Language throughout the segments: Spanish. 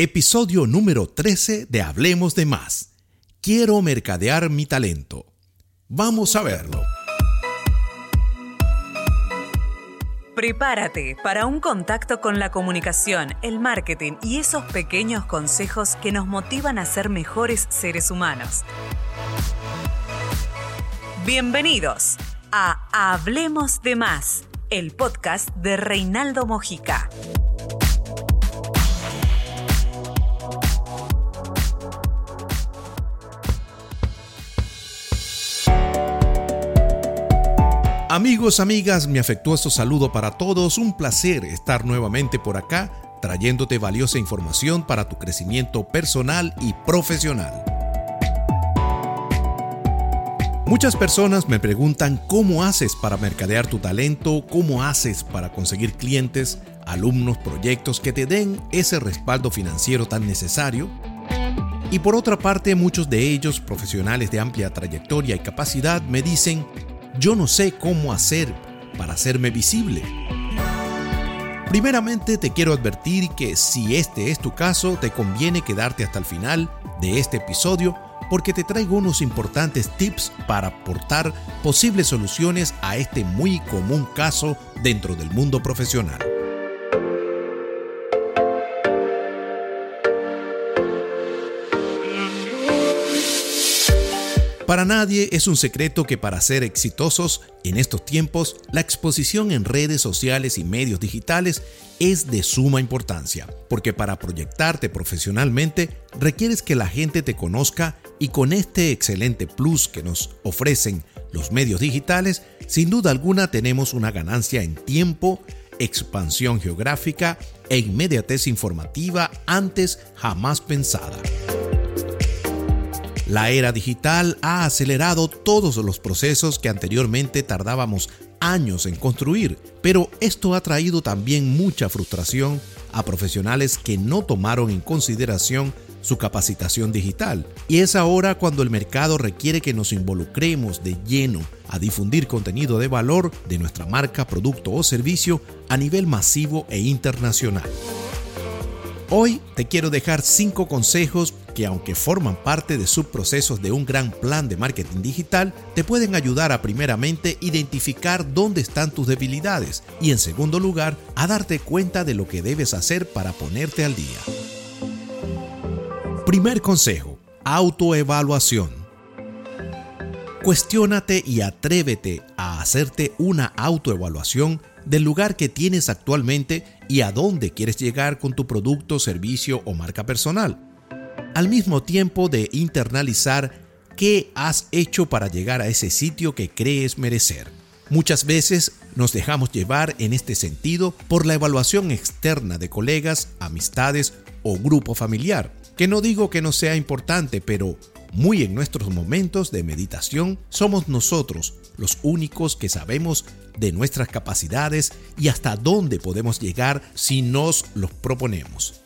Episodio número 13 de Hablemos de Más. Quiero mercadear mi talento. Vamos a verlo. Prepárate para un contacto con la comunicación, el marketing y esos pequeños consejos que nos motivan a ser mejores seres humanos. Bienvenidos a Hablemos de Más, el podcast de Reinaldo Mojica. Amigos, amigas, mi afectuoso saludo para todos. Un placer estar nuevamente por acá trayéndote valiosa información para tu crecimiento personal y profesional. Muchas personas me preguntan cómo haces para mercadear tu talento, cómo haces para conseguir clientes, alumnos, proyectos que te den ese respaldo financiero tan necesario. Y por otra parte, muchos de ellos, profesionales de amplia trayectoria y capacidad, me dicen, yo no sé cómo hacer para hacerme visible. Primeramente te quiero advertir que si este es tu caso, te conviene quedarte hasta el final de este episodio porque te traigo unos importantes tips para aportar posibles soluciones a este muy común caso dentro del mundo profesional. Para nadie es un secreto que para ser exitosos en estos tiempos, la exposición en redes sociales y medios digitales es de suma importancia, porque para proyectarte profesionalmente requieres que la gente te conozca y con este excelente plus que nos ofrecen los medios digitales, sin duda alguna tenemos una ganancia en tiempo, expansión geográfica e inmediatez informativa antes jamás pensada. La era digital ha acelerado todos los procesos que anteriormente tardábamos años en construir, pero esto ha traído también mucha frustración a profesionales que no tomaron en consideración su capacitación digital. Y es ahora cuando el mercado requiere que nos involucremos de lleno a difundir contenido de valor de nuestra marca, producto o servicio a nivel masivo e internacional. Hoy te quiero dejar 5 consejos que aunque forman parte de subprocesos de un gran plan de marketing digital, te pueden ayudar a primeramente identificar dónde están tus debilidades y en segundo lugar a darte cuenta de lo que debes hacer para ponerte al día. Primer consejo, autoevaluación. Cuestiónate y atrévete a hacerte una autoevaluación del lugar que tienes actualmente y a dónde quieres llegar con tu producto, servicio o marca personal. Al mismo tiempo de internalizar qué has hecho para llegar a ese sitio que crees merecer. Muchas veces nos dejamos llevar en este sentido por la evaluación externa de colegas, amistades o grupo familiar, que no digo que no sea importante, pero muy en nuestros momentos de meditación somos nosotros los únicos que sabemos de nuestras capacidades y hasta dónde podemos llegar si nos los proponemos.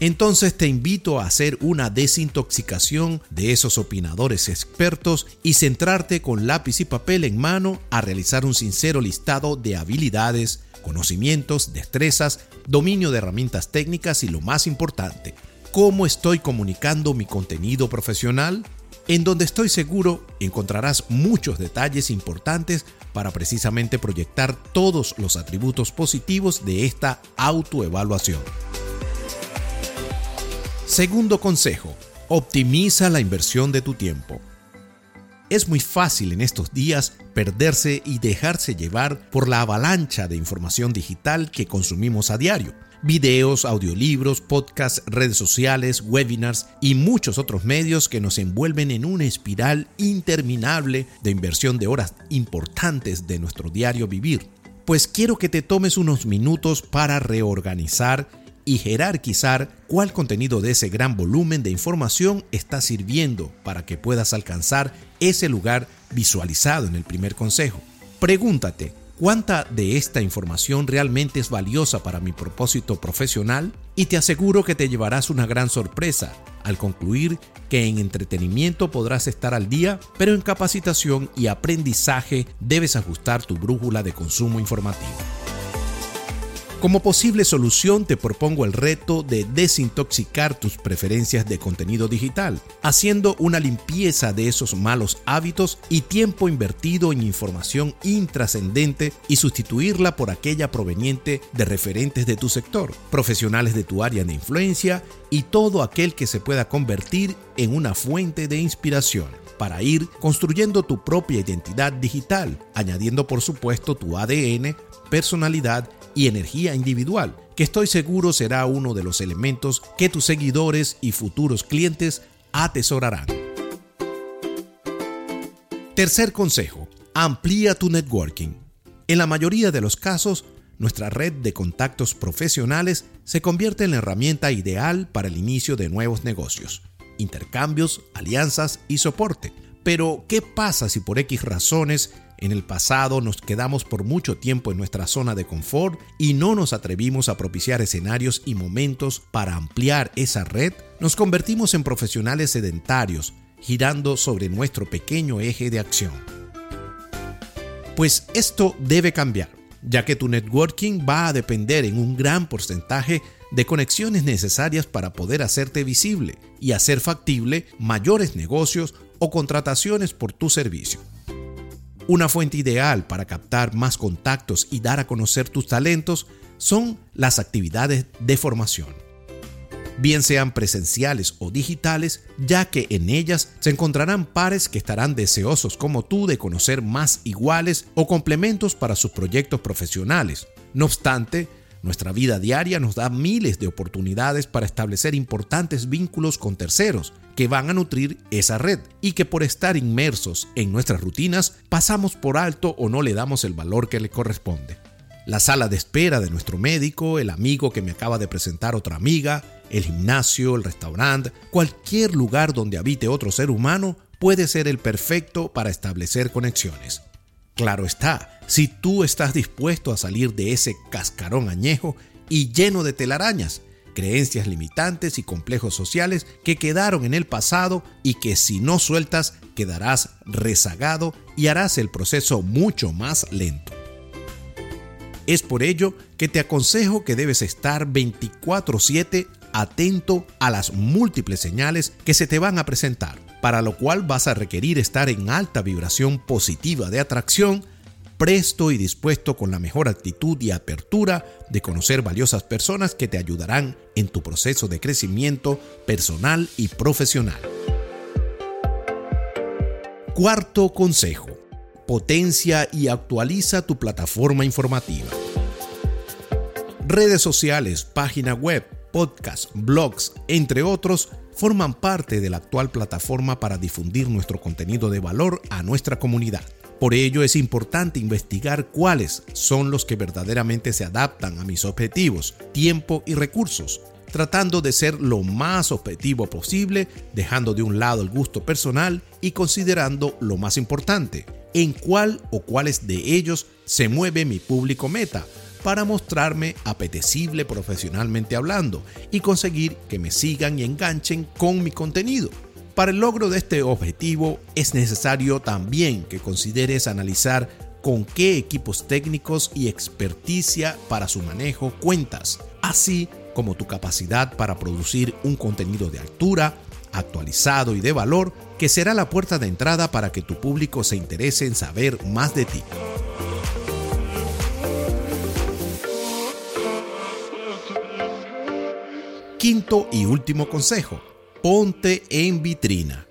Entonces te invito a hacer una desintoxicación de esos opinadores expertos y centrarte con lápiz y papel en mano a realizar un sincero listado de habilidades, conocimientos, destrezas, dominio de herramientas técnicas y lo más importante, cómo estoy comunicando mi contenido profesional, en donde estoy seguro encontrarás muchos detalles importantes para precisamente proyectar todos los atributos positivos de esta autoevaluación. Segundo consejo, optimiza la inversión de tu tiempo. Es muy fácil en estos días perderse y dejarse llevar por la avalancha de información digital que consumimos a diario videos, audiolibros, podcasts, redes sociales, webinars y muchos otros medios que nos envuelven en una espiral interminable de inversión de horas importantes de nuestro diario vivir. Pues quiero que te tomes unos minutos para reorganizar y jerarquizar cuál contenido de ese gran volumen de información está sirviendo para que puedas alcanzar ese lugar visualizado en el primer consejo. Pregúntate, cuánta de esta información realmente es valiosa para mi propósito profesional y te aseguro que te llevarás una gran sorpresa al concluir que en entretenimiento podrás estar al día, pero en capacitación y aprendizaje debes ajustar tu brújula de consumo informativo. Como posible solución te propongo el reto de desintoxicar tus preferencias de contenido digital, haciendo una limpieza de esos malos hábitos y tiempo invertido en información intrascendente y sustituirla por aquella proveniente de referentes de tu sector, profesionales de tu área de influencia y todo aquel que se pueda convertir en una fuente de inspiración para ir construyendo tu propia identidad digital, añadiendo por supuesto tu ADN, personalidad y energía individual, que estoy seguro será uno de los elementos que tus seguidores y futuros clientes atesorarán. Tercer consejo, amplía tu networking. En la mayoría de los casos, nuestra red de contactos profesionales se convierte en la herramienta ideal para el inicio de nuevos negocios, intercambios, alianzas y soporte. Pero, ¿qué pasa si por X razones en el pasado nos quedamos por mucho tiempo en nuestra zona de confort y no nos atrevimos a propiciar escenarios y momentos para ampliar esa red, nos convertimos en profesionales sedentarios, girando sobre nuestro pequeño eje de acción. Pues esto debe cambiar, ya que tu networking va a depender en un gran porcentaje de conexiones necesarias para poder hacerte visible y hacer factible mayores negocios o contrataciones por tu servicio. Una fuente ideal para captar más contactos y dar a conocer tus talentos son las actividades de formación. Bien sean presenciales o digitales, ya que en ellas se encontrarán pares que estarán deseosos como tú de conocer más iguales o complementos para sus proyectos profesionales. No obstante, nuestra vida diaria nos da miles de oportunidades para establecer importantes vínculos con terceros que van a nutrir esa red y que por estar inmersos en nuestras rutinas pasamos por alto o no le damos el valor que le corresponde. La sala de espera de nuestro médico, el amigo que me acaba de presentar otra amiga, el gimnasio, el restaurante, cualquier lugar donde habite otro ser humano puede ser el perfecto para establecer conexiones. Claro está, si tú estás dispuesto a salir de ese cascarón añejo y lleno de telarañas, creencias limitantes y complejos sociales que quedaron en el pasado y que si no sueltas quedarás rezagado y harás el proceso mucho más lento. Es por ello que te aconsejo que debes estar 24/7 atento a las múltiples señales que se te van a presentar para lo cual vas a requerir estar en alta vibración positiva de atracción, presto y dispuesto con la mejor actitud y apertura de conocer valiosas personas que te ayudarán en tu proceso de crecimiento personal y profesional. Cuarto consejo. Potencia y actualiza tu plataforma informativa. Redes sociales, página web, podcasts, blogs, entre otros, forman parte de la actual plataforma para difundir nuestro contenido de valor a nuestra comunidad. Por ello es importante investigar cuáles son los que verdaderamente se adaptan a mis objetivos, tiempo y recursos, tratando de ser lo más objetivo posible, dejando de un lado el gusto personal y considerando lo más importante, en cuál o cuáles de ellos se mueve mi público meta, para mostrarme apetecible profesionalmente hablando y conseguir que me sigan y enganchen con mi contenido. Para el logro de este objetivo es necesario también que consideres analizar con qué equipos técnicos y experticia para su manejo cuentas, así como tu capacidad para producir un contenido de altura, actualizado y de valor que será la puerta de entrada para que tu público se interese en saber más de ti. Quinto y último consejo, ponte en vitrina.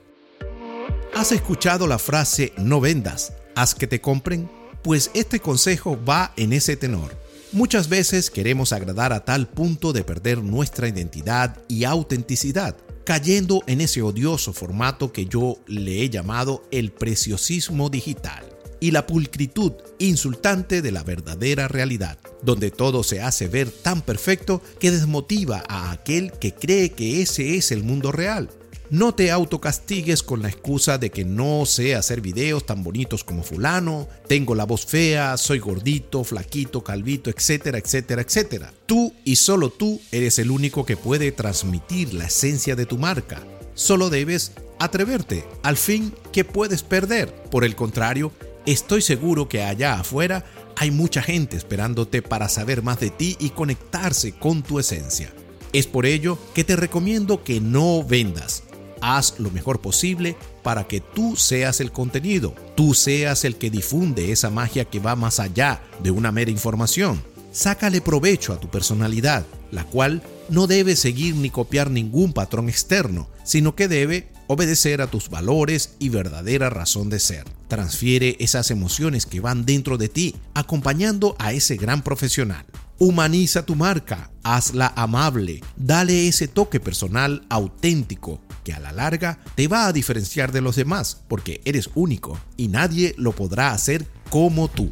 ¿Has escuchado la frase no vendas, haz que te compren? Pues este consejo va en ese tenor. Muchas veces queremos agradar a tal punto de perder nuestra identidad y autenticidad, cayendo en ese odioso formato que yo le he llamado el preciosismo digital y la pulcritud insultante de la verdadera realidad, donde todo se hace ver tan perfecto que desmotiva a aquel que cree que ese es el mundo real. No te autocastigues con la excusa de que no sé hacer videos tan bonitos como fulano, tengo la voz fea, soy gordito, flaquito, calvito, etcétera, etcétera, etcétera. Tú y solo tú eres el único que puede transmitir la esencia de tu marca. Solo debes atreverte. Al fin, ¿qué puedes perder? Por el contrario, estoy seguro que allá afuera Hay mucha gente esperándote para saber más de ti y conectarse con tu esencia. Es por ello que te recomiendo que no vendas. Haz lo mejor posible para que tú seas el contenido, tú seas el que difunde esa magia que va más allá de una mera información. Sácale provecho a tu personalidad, la cual no debe seguir ni copiar ningún patrón externo, sino que debe obedecer a tus valores y verdadera razón de ser. Transfiere esas emociones que van dentro de ti, acompañando a ese gran profesional. Humaniza tu marca, hazla amable, dale ese toque personal auténtico que a la larga te va a diferenciar de los demás porque eres único y nadie lo podrá hacer como tú.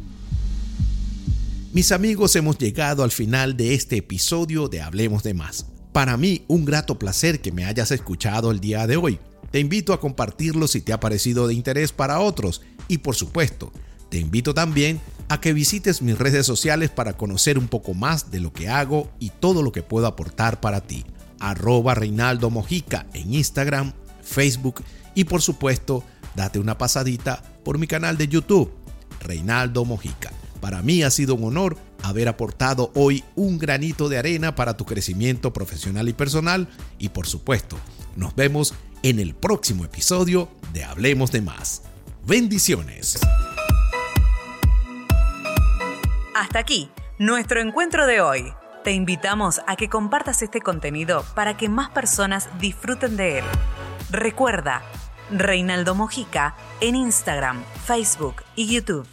Mis amigos, hemos llegado al final de este episodio de Hablemos de Más. Para mí, un grato placer que me hayas escuchado el día de hoy. Te invito a compartirlo si te ha parecido de interés para otros y por supuesto, te invito también a que visites mis redes sociales para conocer un poco más de lo que hago y todo lo que puedo aportar para ti. Arroba Reinaldo Mojica en Instagram, Facebook y por supuesto, date una pasadita por mi canal de YouTube, Reinaldo Mojica. Para mí ha sido un honor haber aportado hoy un granito de arena para tu crecimiento profesional y personal y por supuesto, nos vemos en el próximo episodio de Hablemos de Más. Bendiciones. Hasta aquí, nuestro encuentro de hoy. Te invitamos a que compartas este contenido para que más personas disfruten de él. Recuerda, Reinaldo Mojica en Instagram, Facebook y YouTube.